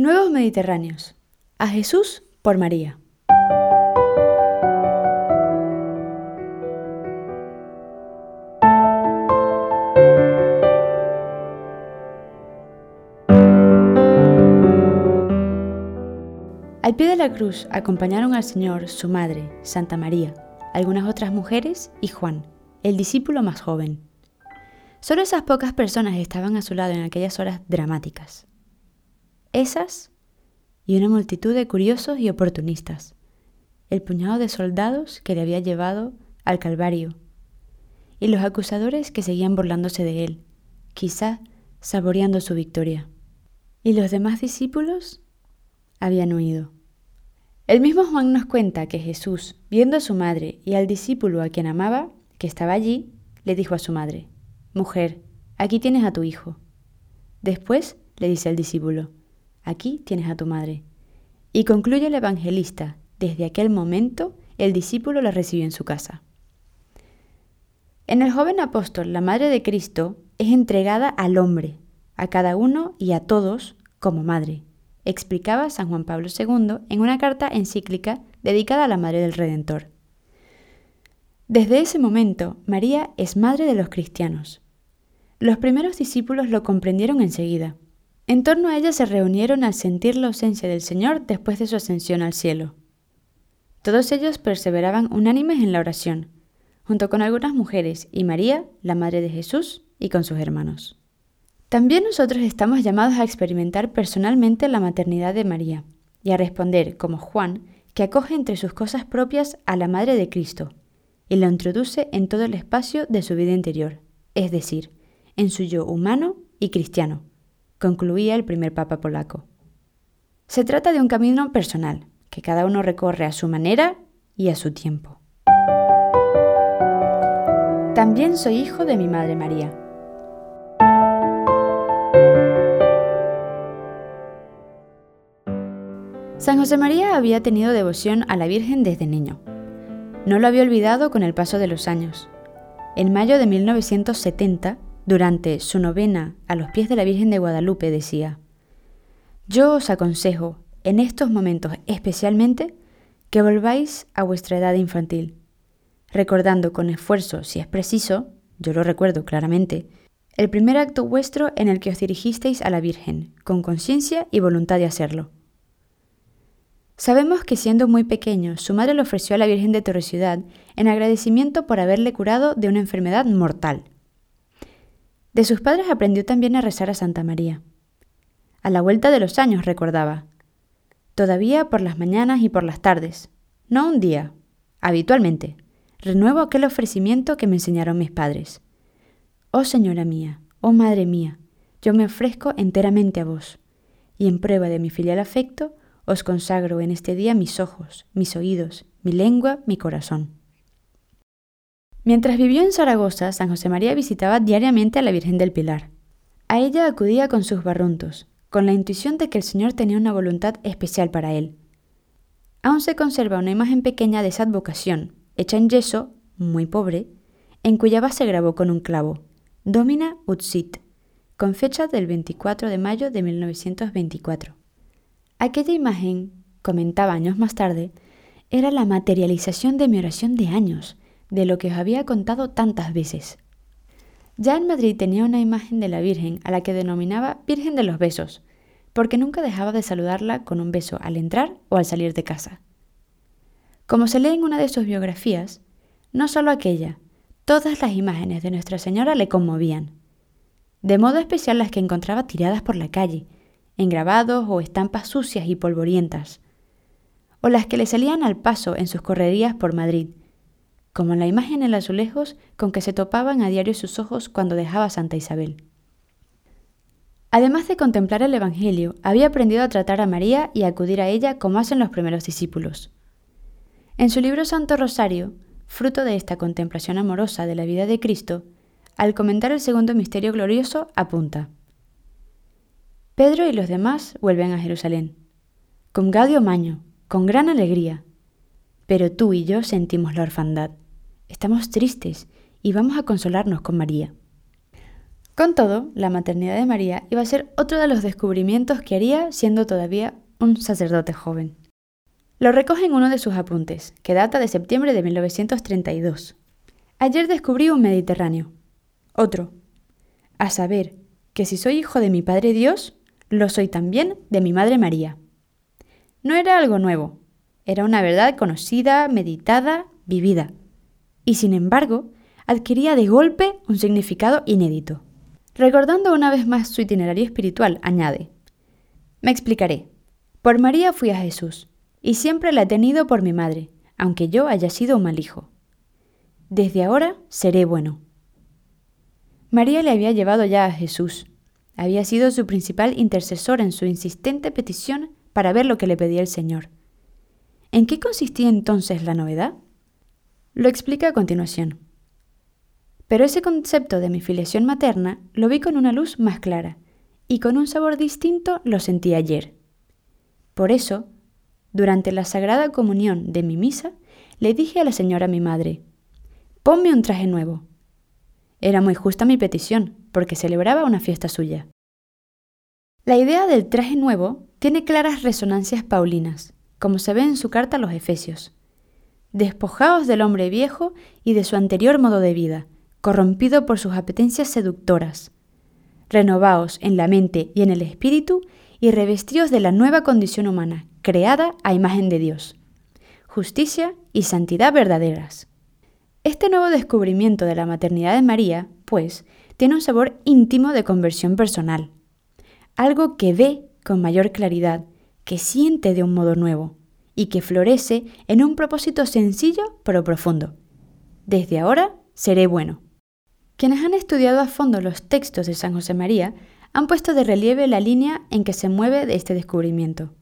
Nuevos Mediterráneos. A Jesús por María. Al pie de la cruz acompañaron al Señor su madre, Santa María, algunas otras mujeres y Juan, el discípulo más joven. Solo esas pocas personas estaban a su lado en aquellas horas dramáticas. Esas y una multitud de curiosos y oportunistas, el puñado de soldados que le había llevado al Calvario, y los acusadores que seguían burlándose de él, quizá saboreando su victoria. ¿Y los demás discípulos? Habían huido. El mismo Juan nos cuenta que Jesús, viendo a su madre y al discípulo a quien amaba, que estaba allí, le dijo a su madre, Mujer, aquí tienes a tu hijo. Después le dice al discípulo, aquí tienes a tu madre. Y concluye el evangelista, desde aquel momento el discípulo la recibió en su casa. En el joven apóstol, la madre de Cristo es entregada al hombre, a cada uno y a todos como madre, explicaba San Juan Pablo II en una carta encíclica dedicada a la Madre del Redentor. Desde ese momento, María es madre de los cristianos. Los primeros discípulos lo comprendieron enseguida. En torno a ella se reunieron al sentir la ausencia del Señor después de su ascensión al cielo. Todos ellos perseveraban unánimes en la oración, junto con algunas mujeres y María, la Madre de Jesús, y con sus hermanos. También nosotros estamos llamados a experimentar personalmente la maternidad de María y a responder, como Juan, que acoge entre sus cosas propias a la Madre de Cristo y la introduce en todo el espacio de su vida interior, es decir, en su yo humano y cristiano concluía el primer papa polaco. Se trata de un camino personal, que cada uno recorre a su manera y a su tiempo. También soy hijo de mi Madre María. San José María había tenido devoción a la Virgen desde niño. No lo había olvidado con el paso de los años. En mayo de 1970, durante su novena a los pies de la Virgen de Guadalupe decía, Yo os aconsejo, en estos momentos especialmente, que volváis a vuestra edad infantil, recordando con esfuerzo, si es preciso, yo lo recuerdo claramente, el primer acto vuestro en el que os dirigisteis a la Virgen, con conciencia y voluntad de hacerlo. Sabemos que siendo muy pequeño, su madre le ofreció a la Virgen de Torre Ciudad en agradecimiento por haberle curado de una enfermedad mortal. De sus padres aprendió también a rezar a Santa María. A la vuelta de los años recordaba, todavía por las mañanas y por las tardes, no un día, habitualmente, renuevo aquel ofrecimiento que me enseñaron mis padres. Oh Señora mía, oh Madre mía, yo me ofrezco enteramente a vos, y en prueba de mi filial afecto, os consagro en este día mis ojos, mis oídos, mi lengua, mi corazón. Mientras vivió en Zaragoza, San José María visitaba diariamente a la Virgen del Pilar. A ella acudía con sus barruntos, con la intuición de que el Señor tenía una voluntad especial para él. Aún se conserva una imagen pequeña de esa advocación, hecha en yeso, muy pobre, en cuya base grabó con un clavo, Domina Utsit, con fecha del 24 de mayo de 1924. Aquella imagen, comentaba años más tarde, era la materialización de mi oración de años, de lo que os había contado tantas veces. Ya en Madrid tenía una imagen de la Virgen a la que denominaba Virgen de los Besos, porque nunca dejaba de saludarla con un beso al entrar o al salir de casa. Como se lee en una de sus biografías, no solo aquella, todas las imágenes de Nuestra Señora le conmovían, de modo especial las que encontraba tiradas por la calle, en grabados o estampas sucias y polvorientas, o las que le salían al paso en sus correrías por Madrid, como la imagen en azulejos con que se topaban a diario sus ojos cuando dejaba Santa Isabel. Además de contemplar el Evangelio, había aprendido a tratar a María y a acudir a ella como hacen los primeros discípulos. En su libro Santo Rosario, fruto de esta contemplación amorosa de la vida de Cristo, al comentar el segundo misterio glorioso, apunta. Pedro y los demás vuelven a Jerusalén, con Gadio Maño, con gran alegría, pero tú y yo sentimos la orfandad. Estamos tristes y vamos a consolarnos con María. Con todo, la maternidad de María iba a ser otro de los descubrimientos que haría siendo todavía un sacerdote joven. Lo recoge en uno de sus apuntes, que data de septiembre de 1932. Ayer descubrí un Mediterráneo. Otro. A saber, que si soy hijo de mi Padre Dios, lo soy también de mi Madre María. No era algo nuevo, era una verdad conocida, meditada, vivida. Y sin embargo, adquiría de golpe un significado inédito. Recordando una vez más su itinerario espiritual, añade, Me explicaré. Por María fui a Jesús, y siempre la he tenido por mi madre, aunque yo haya sido un mal hijo. Desde ahora seré bueno. María le había llevado ya a Jesús. Había sido su principal intercesor en su insistente petición para ver lo que le pedía el Señor. ¿En qué consistía entonces la novedad? Lo explica a continuación. Pero ese concepto de mi filiación materna lo vi con una luz más clara, y con un sabor distinto lo sentí ayer. Por eso, durante la sagrada comunión de mi misa, le dije a la señora mi madre, ponme un traje nuevo. Era muy justa mi petición, porque celebraba una fiesta suya. La idea del traje nuevo tiene claras resonancias paulinas, como se ve en su carta a los Efesios. Despojaos del hombre viejo y de su anterior modo de vida, corrompido por sus apetencias seductoras. Renovaos en la mente y en el espíritu y revestíos de la nueva condición humana, creada a imagen de Dios. Justicia y santidad verdaderas. Este nuevo descubrimiento de la maternidad de María, pues, tiene un sabor íntimo de conversión personal, algo que ve con mayor claridad, que siente de un modo nuevo y que florece en un propósito sencillo pero profundo. Desde ahora seré bueno. Quienes han estudiado a fondo los textos de San José María han puesto de relieve la línea en que se mueve de este descubrimiento.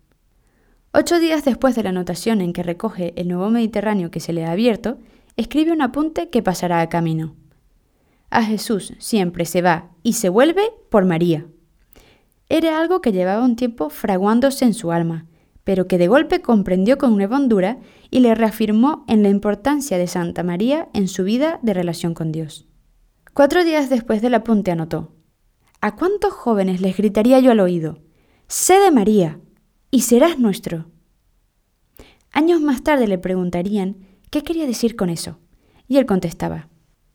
Ocho días después de la anotación en que recoge el nuevo Mediterráneo que se le ha abierto, escribe un apunte que pasará a camino. A Jesús siempre se va y se vuelve por María. Era algo que llevaba un tiempo fraguándose en su alma, pero que de golpe comprendió con nueva hondura y le reafirmó en la importancia de Santa María en su vida de relación con Dios. Cuatro días después del apunte anotó, ¿A cuántos jóvenes les gritaría yo al oído? Sé de María y serás nuestro. Años más tarde le preguntarían qué quería decir con eso, y él contestaba,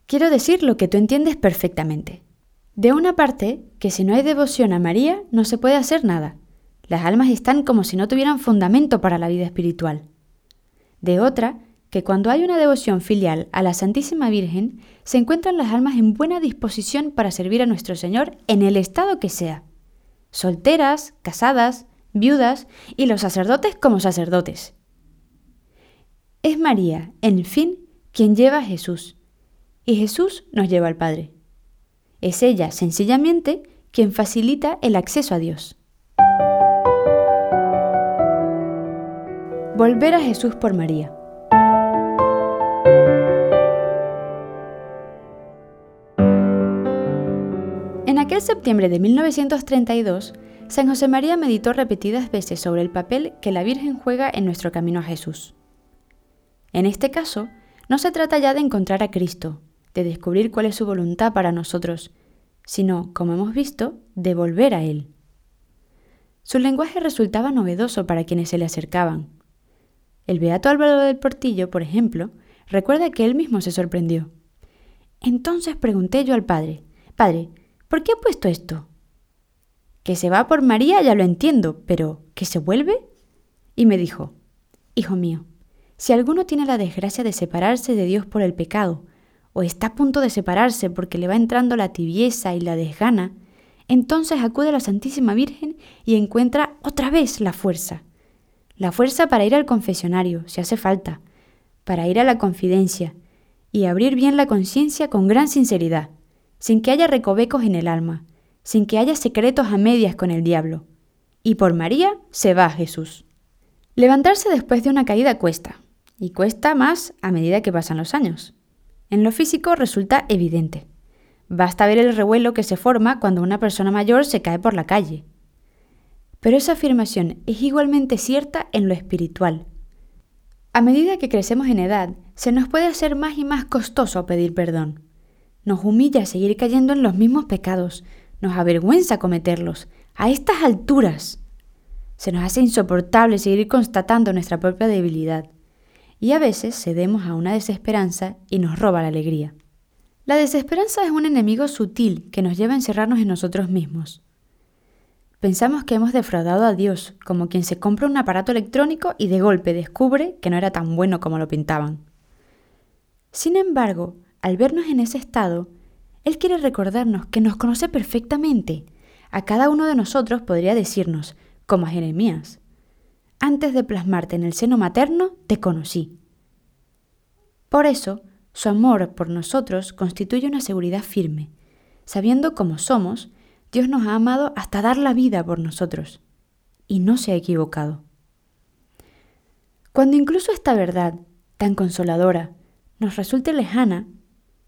quiero decir lo que tú entiendes perfectamente. De una parte, que si no hay devoción a María no se puede hacer nada. Las almas están como si no tuvieran fundamento para la vida espiritual. De otra, que cuando hay una devoción filial a la Santísima Virgen, se encuentran las almas en buena disposición para servir a nuestro Señor en el estado que sea. Solteras, casadas, viudas y los sacerdotes como sacerdotes. Es María, en fin, quien lleva a Jesús, y Jesús nos lleva al Padre. Es ella, sencillamente, quien facilita el acceso a Dios. Volver a Jesús por María. aquel septiembre de 1932, San José María meditó repetidas veces sobre el papel que la Virgen juega en nuestro camino a Jesús. En este caso, no se trata ya de encontrar a Cristo, de descubrir cuál es su voluntad para nosotros, sino, como hemos visto, de volver a Él. Su lenguaje resultaba novedoso para quienes se le acercaban. El beato Álvaro del Portillo, por ejemplo, recuerda que él mismo se sorprendió. Entonces pregunté yo al padre, Padre, ¿Por qué ha puesto esto? Que se va por María ya lo entiendo, pero ¿que se vuelve? Y me dijo, Hijo mío, si alguno tiene la desgracia de separarse de Dios por el pecado, o está a punto de separarse porque le va entrando la tibieza y la desgana, entonces acude a la Santísima Virgen y encuentra otra vez la fuerza. La fuerza para ir al confesionario, si hace falta, para ir a la confidencia y abrir bien la conciencia con gran sinceridad sin que haya recovecos en el alma, sin que haya secretos a medias con el diablo. Y por María se va Jesús. Levantarse después de una caída cuesta, y cuesta más a medida que pasan los años. En lo físico resulta evidente. Basta ver el revuelo que se forma cuando una persona mayor se cae por la calle. Pero esa afirmación es igualmente cierta en lo espiritual. A medida que crecemos en edad, se nos puede hacer más y más costoso pedir perdón. Nos humilla seguir cayendo en los mismos pecados, nos avergüenza cometerlos, a estas alturas. Se nos hace insoportable seguir constatando nuestra propia debilidad, y a veces cedemos a una desesperanza y nos roba la alegría. La desesperanza es un enemigo sutil que nos lleva a encerrarnos en nosotros mismos. Pensamos que hemos defraudado a Dios, como quien se compra un aparato electrónico y de golpe descubre que no era tan bueno como lo pintaban. Sin embargo, al vernos en ese estado, Él quiere recordarnos que nos conoce perfectamente. A cada uno de nosotros podría decirnos, como a Jeremías, antes de plasmarte en el seno materno, te conocí. Por eso, su amor por nosotros constituye una seguridad firme. Sabiendo cómo somos, Dios nos ha amado hasta dar la vida por nosotros. Y no se ha equivocado. Cuando incluso esta verdad, tan consoladora, nos resulte lejana,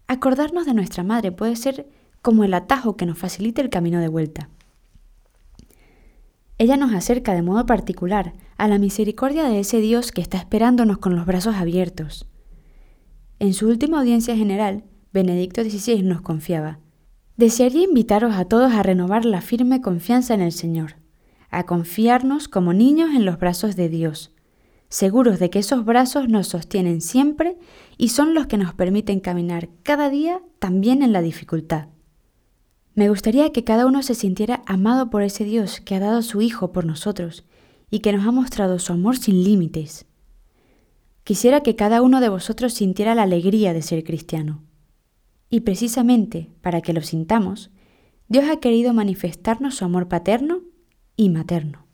acordarnos de nuestra madre puede ser como el atajo que nos facilita el camino de vuelta. Ella nos acerca de modo particular a la misericordia de ese Dios que está esperándonos con los brazos abiertos. En su última audiencia general, Benedicto XVI nos confiaba, Desearía invitaros a todos a renovar la firme confianza en el Señor, a confiarnos como niños en los brazos de Dios, seguros de que esos brazos nos sostienen siempre y son los que nos permiten caminar cada día también en la dificultad. Me gustaría que cada uno se sintiera amado por ese Dios que ha dado su Hijo por nosotros y que nos ha mostrado su amor sin límites. Quisiera que cada uno de vosotros sintiera la alegría de ser cristiano. Y precisamente para que lo sintamos, Dios ha querido manifestarnos su amor paterno y materno.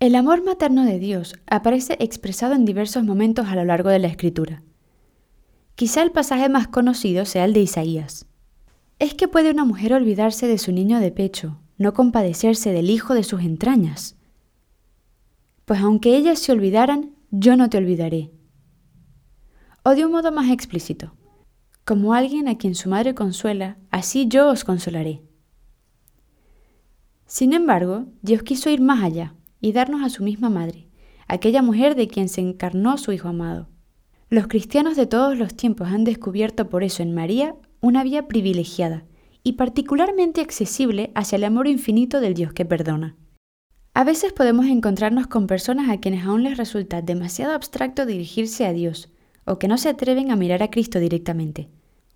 El amor materno de Dios aparece expresado en diversos momentos a lo largo de la Escritura. Quizá el pasaje más conocido sea el de Isaías. ¿Es que puede una mujer olvidarse de su niño de pecho, no compadecerse del hijo de sus entrañas? Pues aunque ellas se olvidaran, yo no te olvidaré. O de un modo más explícito, como alguien a quien su madre consuela, así yo os consolaré. Sin embargo, Dios quiso ir más allá y darnos a su misma madre, aquella mujer de quien se encarnó su Hijo amado. Los cristianos de todos los tiempos han descubierto por eso en María una vía privilegiada y particularmente accesible hacia el amor infinito del Dios que perdona. A veces podemos encontrarnos con personas a quienes aún les resulta demasiado abstracto dirigirse a Dios, o que no se atreven a mirar a Cristo directamente.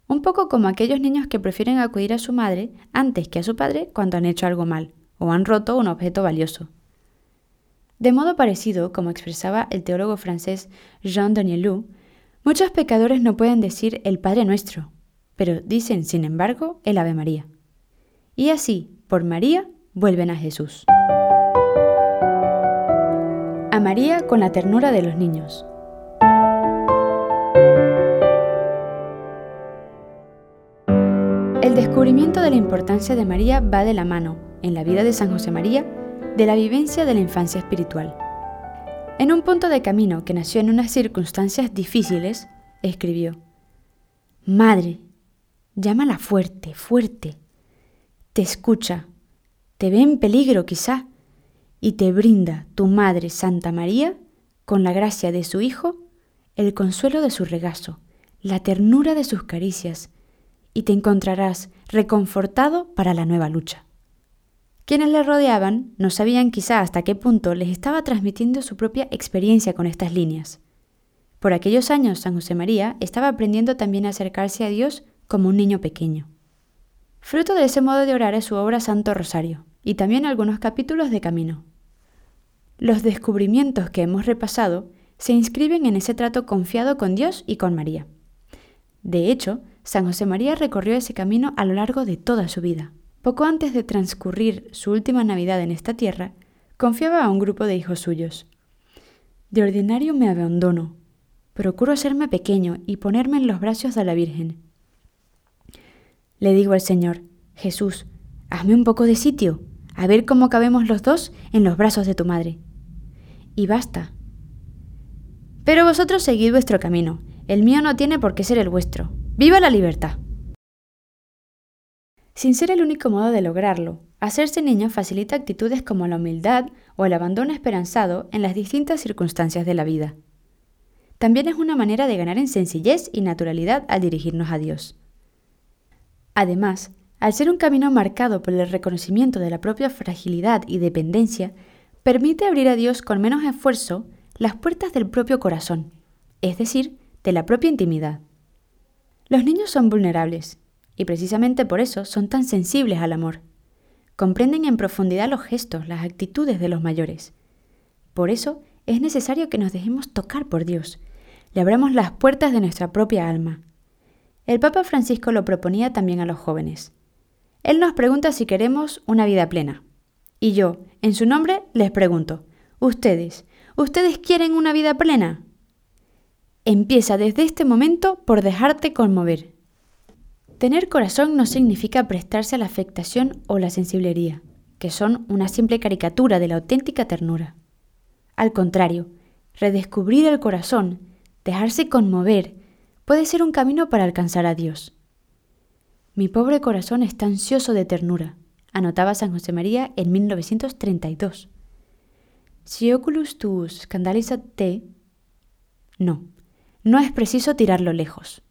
Un poco como aquellos niños que prefieren acudir a su madre antes que a su padre cuando han hecho algo mal, o han roto un objeto valioso. De modo parecido, como expresaba el teólogo francés Jean Danielou, muchos pecadores no pueden decir el Padre Nuestro, pero dicen, sin embargo, el Ave María. Y así, por María, vuelven a Jesús a María con la ternura de los niños. Descubrimiento de la importancia de María va de la mano, en la vida de San José María, de la vivencia de la infancia espiritual. En un punto de camino que nació en unas circunstancias difíciles, escribió, Madre, llámala fuerte, fuerte. Te escucha, te ve en peligro quizá, y te brinda tu Madre Santa María, con la gracia de su Hijo, el consuelo de su regazo, la ternura de sus caricias, y te encontrarás reconfortado para la nueva lucha. Quienes le rodeaban no sabían quizá hasta qué punto les estaba transmitiendo su propia experiencia con estas líneas. Por aquellos años San José María estaba aprendiendo también a acercarse a Dios como un niño pequeño. Fruto de ese modo de orar es su obra Santo Rosario, y también algunos capítulos de Camino. Los descubrimientos que hemos repasado se inscriben en ese trato confiado con Dios y con María. De hecho, San José María recorrió ese camino a lo largo de toda su vida. Poco antes de transcurrir su última Navidad en esta tierra, confiaba a un grupo de hijos suyos. De ordinario me abandono. Procuro serme pequeño y ponerme en los brazos de la Virgen. Le digo al Señor, Jesús, hazme un poco de sitio a ver cómo cabemos los dos en los brazos de tu madre. Y basta. Pero vosotros seguid vuestro camino, el mío no tiene por qué ser el vuestro. ¡Viva la libertad! Sin ser el único modo de lograrlo, hacerse niño facilita actitudes como la humildad o el abandono esperanzado en las distintas circunstancias de la vida. También es una manera de ganar en sencillez y naturalidad al dirigirnos a Dios. Además, al ser un camino marcado por el reconocimiento de la propia fragilidad y dependencia, permite abrir a Dios con menos esfuerzo las puertas del propio corazón, es decir, de la propia intimidad. Los niños son vulnerables, y precisamente por eso son tan sensibles al amor. Comprenden en profundidad los gestos, las actitudes de los mayores. Por eso es necesario que nos dejemos tocar por Dios, le abramos las puertas de nuestra propia alma. El Papa Francisco lo proponía también a los jóvenes. Él nos pregunta si queremos una vida plena. Y yo, en su nombre, les pregunto, ¿ustedes, ¿ustedes quieren una vida plena? Empieza desde este momento por dejarte conmover. Tener corazón no significa prestarse a la afectación o la sensiblería, que son una simple caricatura de la auténtica ternura. Al contrario, redescubrir el corazón, dejarse conmover, puede ser un camino para alcanzar a Dios. Mi pobre corazón está ansioso de ternura, anotaba San José María en 1932. Si oculus tuus te, no, no es preciso tirarlo lejos,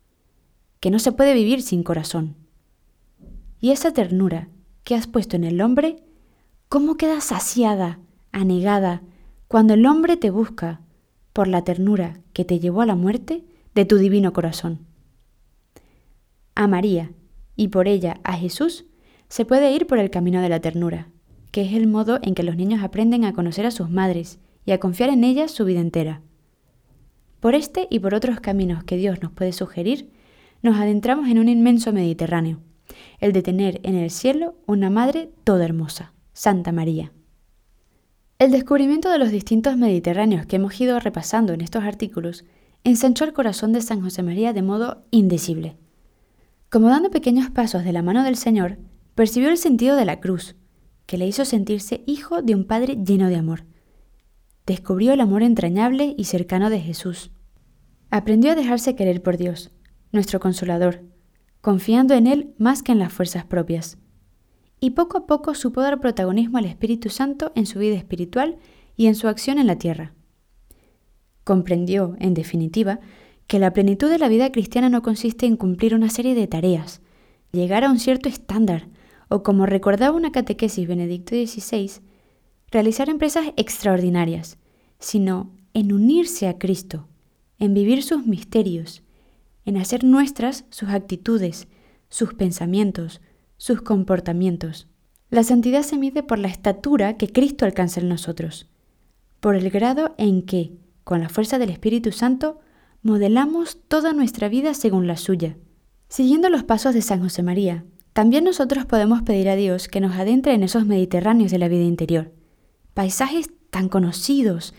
que no se puede vivir sin corazón. Y esa ternura que has puesto en el hombre, ¿cómo queda saciada, anegada, cuando el hombre te busca por la ternura que te llevó a la muerte de tu divino corazón? A María y por ella a Jesús se puede ir por el camino de la ternura, que es el modo en que los niños aprenden a conocer a sus madres y a confiar en ellas su vida entera. Por este y por otros caminos que Dios nos puede sugerir, nos adentramos en un inmenso Mediterráneo, el de tener en el cielo una Madre toda hermosa, Santa María. El descubrimiento de los distintos Mediterráneos que hemos ido repasando en estos artículos ensanchó el corazón de San José María de modo indecible. Como dando pequeños pasos de la mano del Señor, percibió el sentido de la cruz, que le hizo sentirse hijo de un Padre lleno de amor. Descubrió el amor entrañable y cercano de Jesús, Aprendió a dejarse querer por Dios, nuestro consolador, confiando en Él más que en las fuerzas propias. Y poco a poco supo dar protagonismo al Espíritu Santo en su vida espiritual y en su acción en la tierra. Comprendió, en definitiva, que la plenitud de la vida cristiana no consiste en cumplir una serie de tareas, llegar a un cierto estándar, o como recordaba una catequesis Benedicto XVI, realizar empresas extraordinarias, sino en unirse a Cristo, en vivir sus misterios, en hacer nuestras sus actitudes, sus pensamientos, sus comportamientos. La santidad se mide por la estatura que Cristo alcanza en nosotros, por el grado en que, con la fuerza del Espíritu Santo, modelamos toda nuestra vida según la suya. Siguiendo los pasos de San José María, también nosotros podemos pedir a Dios que nos adentre en esos mediterráneos de la vida interior, paisajes tan conocidos,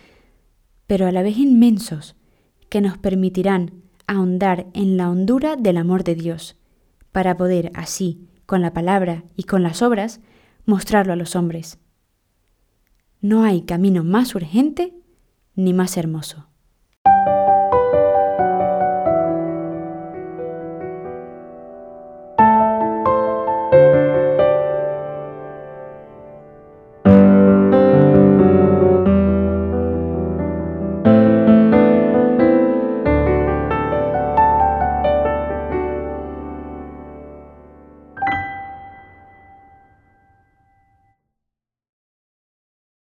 pero a la vez inmensos, que nos permitirán ahondar en la hondura del amor de Dios, para poder así, con la palabra y con las obras, mostrarlo a los hombres. No hay camino más urgente ni más hermoso.